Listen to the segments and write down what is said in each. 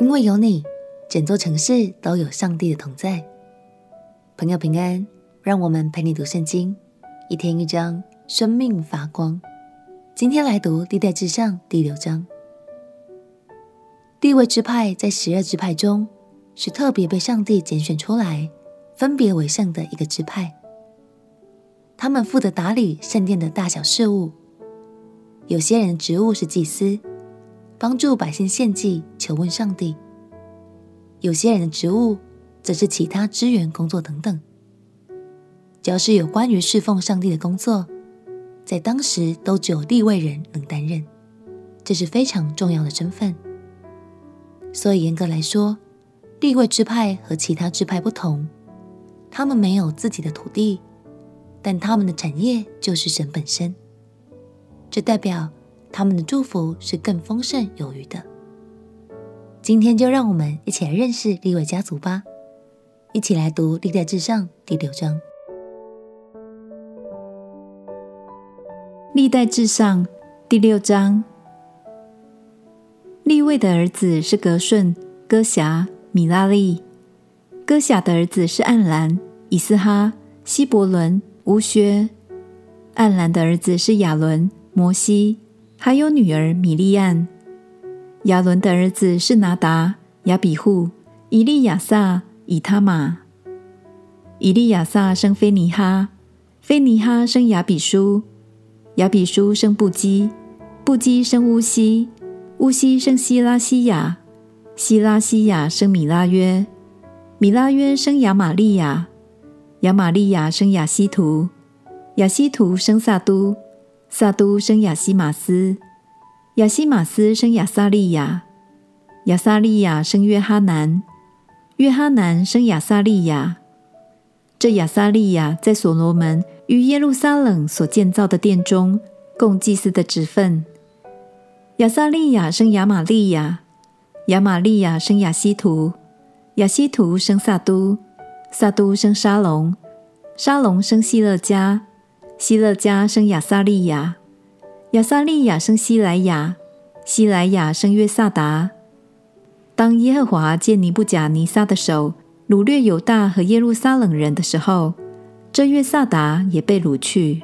因为有你，整座城市都有上帝的同在。朋友平安，让我们陪你读圣经，一天一章，生命发光。今天来读历代志上第六章。地位支派在十二支派中，是特别被上帝拣选出来，分别为圣的一个支派。他们负责打理圣殿的大小事务。有些人的职务是祭司。帮助百姓献祭、求问上帝。有些人的职务则是其他支援工作等等。只要是有关于侍奉上帝的工作，在当时都只有立位人能担任，这是非常重要的身份。所以严格来说，立位支派和其他支派不同，他们没有自己的土地，但他们的产业就是神本身。这代表。他们的祝福是更丰盛有余的。今天就让我们一起来认识利未家族吧，一起来读《历代志上》第六章。《历代志上》第六章，利未的儿子是革顺、哥辖、米拉利；哥辖的儿子是暗兰、以斯哈、希伯伦、乌薛；暗兰的儿子是亚伦、摩西。还有女儿米利暗，亚伦的儿子是拿达、亚比户、以利亚撒、以他玛。以利亚撒生非尼哈，非尼哈生亚比书，亚比书生布基，布基生乌西，乌西生希拉西亚，希拉西亚生米拉约，米拉约生亚玛利亚，亚玛利亚生亚西图，亚西图生撒都。撒都生亚西马斯，亚希玛斯生亚撒利雅，亚撒利亚生约哈南，约哈南生亚撒利亚。这亚撒利亚在所罗门于耶路撒冷所建造的殿中共祭司的职分。亚撒利亚生亚玛利亚，亚玛利亚生亚西图，亚西图生撒都，撒都生沙龙，沙龙生希勒家。希勒家生亚撒利亚，亚撒利亚生西莱雅，西莱雅生约萨达。当耶和华借尼布甲尼撒的手掳掠犹大和耶路撒冷人的时候，这约萨达也被掳去。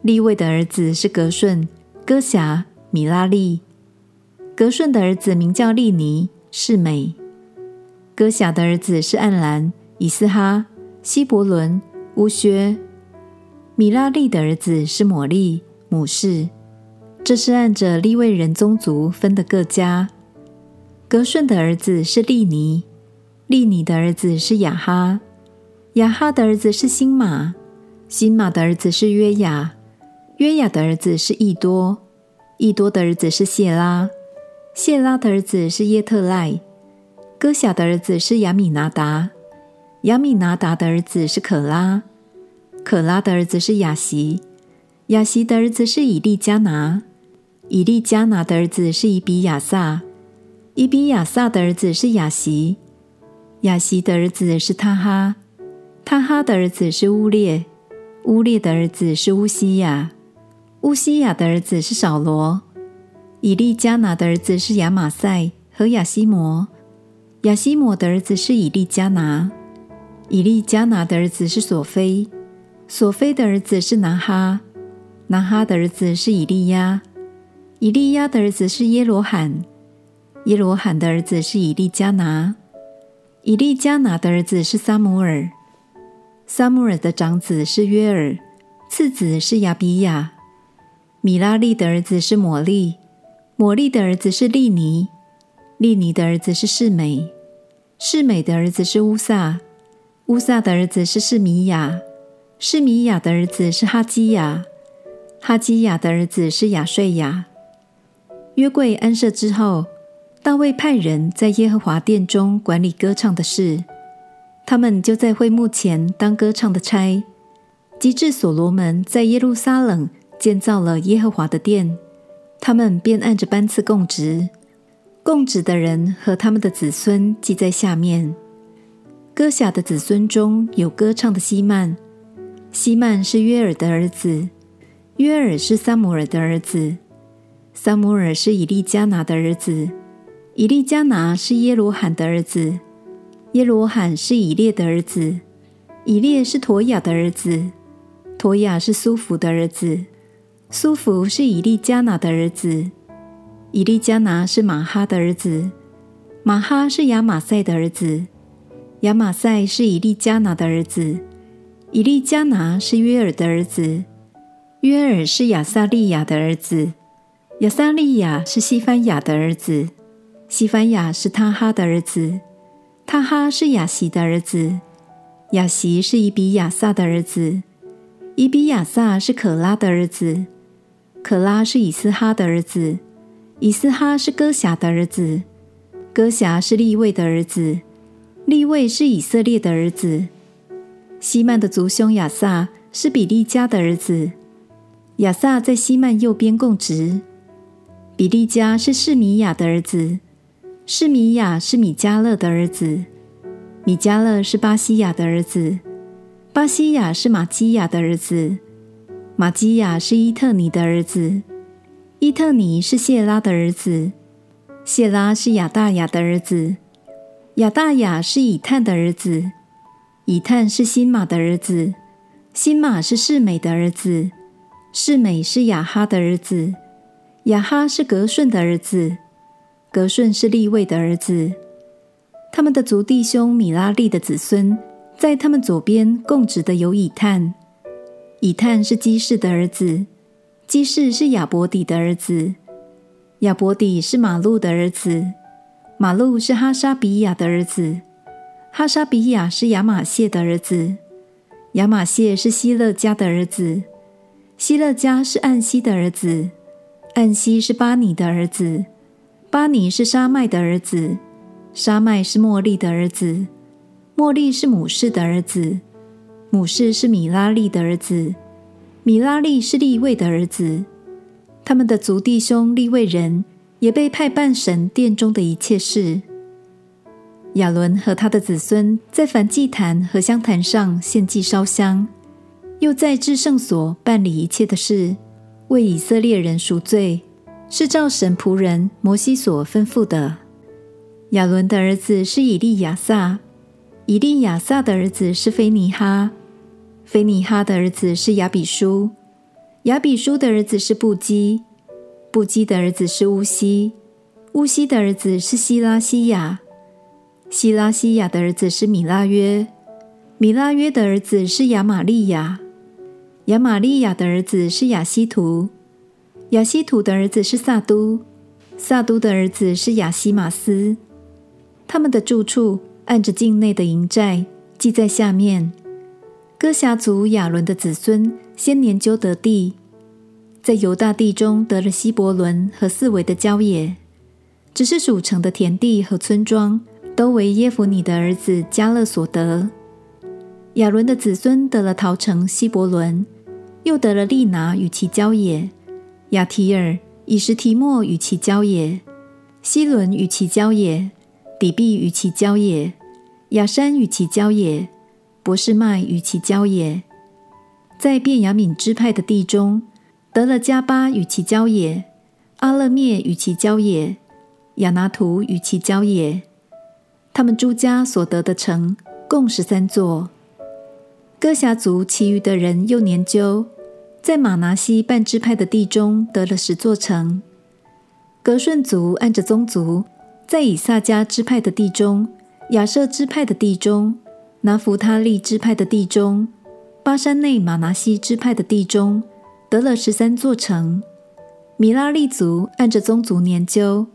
利未的儿子是格顺、哥辖、米拉利。格顺的儿子名叫利尼、示美。哥辖的儿子是暗兰、以斯哈、希伯伦、乌薛。米拉利的儿子是抹利、母氏，这是按着利未人宗族分的各家。革顺的儿子是利尼，利尼的儿子是雅哈，雅哈的儿子是辛玛，辛玛的儿子是约雅，约雅的儿子是益多，益多的儿子是谢拉，谢拉的儿子是耶特赖，哥辖的儿子是亚米拿达，亚米拿达的儿子是可拉。可拉的儿子是雅席，亚习的儿子是以利加拿，以利加拿的儿子是以比亚撒，以比亚撒的儿子是亚习，亚习的儿子是他哈，他哈的儿子是乌列，乌列的儿子是乌西雅，乌西雅的儿子是扫罗，以利加拿的儿子是亚马赛和亚西摩，亚西摩的儿子是以利加拿，以利加拿的儿子是索菲。索菲的儿子是拿哈，拿哈的儿子是以利亚，以利亚的儿子是耶罗罕，耶罗罕的儿子是以利加拿，以利加拿的儿子是撒母耳，撒母耳的长子是约尔，次子是亚比亚，米拉利的儿子是抹利，抹利的儿子是利尼，利尼的儿子是示美，示美的儿子是乌撒，乌撒的儿子是示米亚。示米亚的儿子是哈基亚，哈基亚的儿子是亚税亚。约柜安设之后，大卫派人在耶和华殿中管理歌唱的事，他们就在会幕前当歌唱的差。及至所罗门在耶路撒冷建造了耶和华的殿，他们便按着班次供职，供职的人和他们的子孙记在下面。歌辖的子孙中有歌唱的希曼。希曼是约尔的儿子，约尔是撒母耳的儿子，撒母耳是以利加拿的儿子，以利加拿是耶罗罕的儿子，耶罗罕是以列的儿子，以列是陀雅的儿子，陀雅是苏弗的儿子，苏弗是以利加拿的儿子，以利加拿是玛哈的儿子，玛哈是亚马赛的儿子，亚马赛是以利加拿的儿子，以利加拿是约尔的儿子，约尔是亚撒利亚的儿子，亚撒利亚是西番雅的儿子。西番雅是他哈的儿子，他哈是亚习的儿子，亚习是以比亚撒的儿子，以比亚撒是可拉的儿子，可拉是以斯哈的儿子，以斯哈是哥辖的儿子，哥辖是利未的儿子，利未是以色列的儿子。希曼的族兄亚萨是比利家的儿子，亚萨在希曼右边供职。比利家是示米亚的儿子。示米亚是米迦勒的儿子，米迦勒是巴西亚的儿子，巴西亚是玛基亚的儿子，玛基亚是伊特尼的儿子，伊特尼是谢拉的儿子，谢拉是亚大雅的儿子，亚大雅是以探的儿子，以探是新玛的儿子，新玛是世美的儿子，示美是雅哈的儿子，雅哈是格顺的儿子。格顺是利位的儿子，他们的族弟兄米拉利的子孙，在他们左边供职的有以探，以探是基士的儿子，基士是亚伯底的儿子，亚伯底是马路的儿子，马路是哈沙比亚的儿子，哈沙比亚是亚玛谢的儿子，亚玛谢是希勒家的儿子，希勒家是暗西的儿子，暗西是巴尼的儿子。巴尼是沙麦的儿子，沙麦是莫利的儿子，莫利是母士的儿子，母士是米拉利的儿子，米拉利是利位的儿子。他们的族弟兄利位人也被派办神殿中的一切事。亚伦和他的子孙在燔祭坛和香坛上献祭烧香，又在至圣所办理一切的事，为以色列人赎罪。是照神仆人摩西所吩咐的。亚伦的儿子是以利亚撒，以利亚撒的儿子是菲尼哈，菲尼哈的儿子是亚比书，亚比书的儿子是布基，布基的儿子是乌西，乌西的儿子是希拉西亚，希拉西亚的儿子是米拉约，米拉约的儿子是亚玛利亚，亚玛利亚的儿子是亚西图。亚西图的儿子是撒都，撒都的儿子是亚西马斯。他们的住处按着境内的营寨记在下面。哥辖族亚伦的子孙先年究得地，在犹大地中得了希伯伦和四围的郊野，只是属城的田地和村庄都为耶孚尼的儿子加勒所得。亚伦的子孙得了陶城希伯伦，又得了利拿与其郊野。亚提尔、以实提莫与其郊野，希伦与其郊野，底璧与其郊野，亚山与其郊野，博士麦与其郊野，在便雅悯支派的地中，得了迦巴与其郊野，阿勒灭与其郊野，亚拿图与其郊野。他们诸家所得的城共十三座。哥辖族其余的人又研究。在玛拿西半支派的地中得了十座城。格顺族按着宗族，在以萨迦支派的地中、亚设支派的地中、拿弗他利支派的地中、巴珊内玛拿西支派的地中得了十三座城。米拉利族按着宗族研究，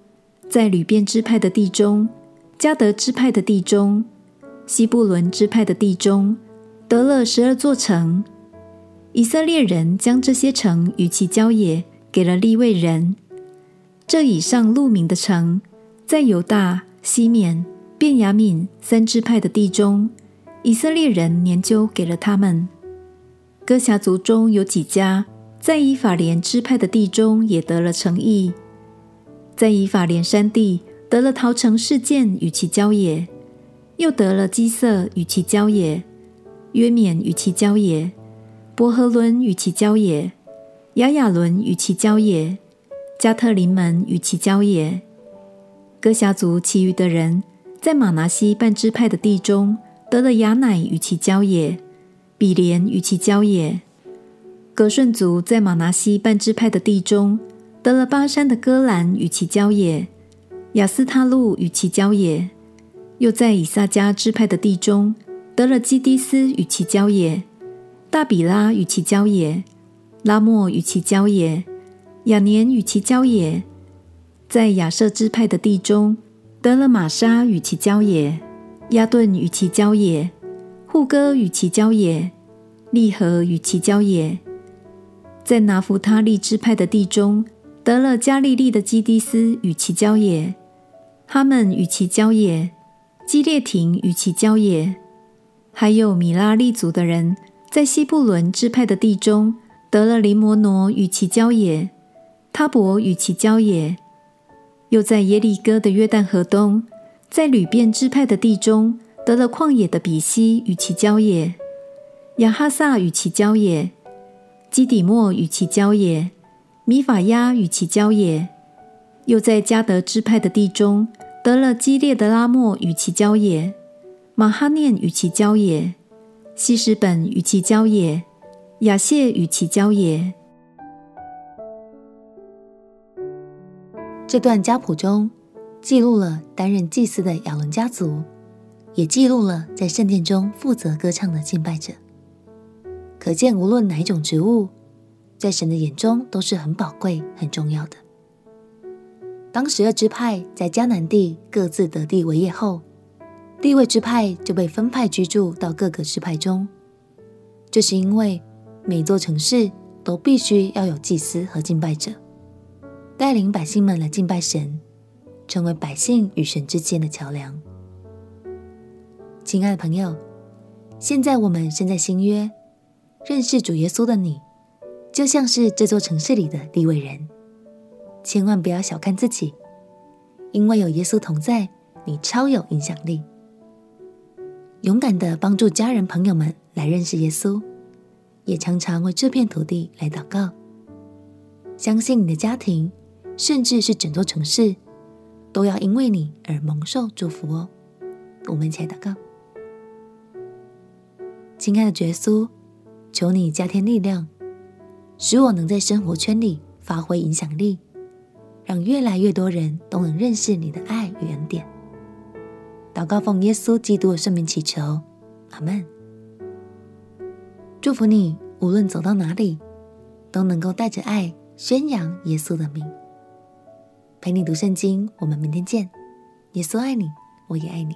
在流便支派的地中、加得支派的地中、西布伦支派的地中得了十二座城。以色列人将这些城与其郊野给了利未人。这以上路名的城，在犹大、西缅、便雅悯三支派的地中，以色列人研究给了他们。哥辖族中有几家，在以法莲支派的地中也得了城邑，在以法莲山地得了陶城事件与其郊野，又得了基色与其郊野，约缅与其郊野。伯和伦与其郊野，亚雅伦与其郊野，加特林门与其郊野。哥辖族其余的人在玛拿西半支派的地中得了雅乃与其郊野，比连与其郊野。革顺族在玛拿西半支派的地中得了巴山的戈兰与其郊野，亚斯他录与其郊野。又在以萨迦支派的地中得了基低斯与其郊野，大比拉与其郊野，拉莫与其郊野，亚年与其郊野。在亚设支派的地中得了玛莎与其郊野，亚顿与其郊野，户哥与其郊野，利和与其郊野。在拿弗他利支派的地中得了加利利的基蒂斯与其郊野，哈门与其郊野。基列亭与其郊野，还有米拉利族的人，在西布伦支派的地中得了林摩挪与其郊野，他伯与其郊野，又在耶利哥的约旦河东，在流便支派的地中得了旷野的比西与其郊野，亚哈萨与其郊野，基底莫与其郊野，米法亚与其郊野，又在迦得支派的地中。得了激烈的拉莫与其郊野，马哈念与其郊野，希实本与其交也，亚谢与其交也。这段家谱中记录了担任祭司的亚伦家族，也记录了在圣殿中负责歌唱的敬拜者。可见，无论哪一种职务，在神的眼中都是很宝贵、很重要的。当十二支派在迦南地各自得地为业后，地位支派就被分派居住到各个支派中。这是因为每座城市都必须要有祭司和敬拜者，带领百姓们来敬拜神，成为百姓与神之间的桥梁。亲爱的朋友，现在我们身在新约，认识主耶稣的你，就像是这座城市里的地位人。千万不要小看自己，因为有耶稣同在，你超有影响力。勇敢的帮助家人朋友们来认识耶稣，也常常为这片土地来祷告。相信你的家庭，甚至是整座城市，都要因为你而蒙受祝福哦。我们一起来祷告，亲爱的耶稣，求你加添力量，使我能在生活圈里发挥影响力。让越来越多人都能认识你的爱与恩典。祷告奉耶稣基督的圣名祈求，阿门。祝福你，无论走到哪里，都能够带着爱宣扬耶稣的名。陪你读圣经，我们明天见。耶稣爱你，我也爱你。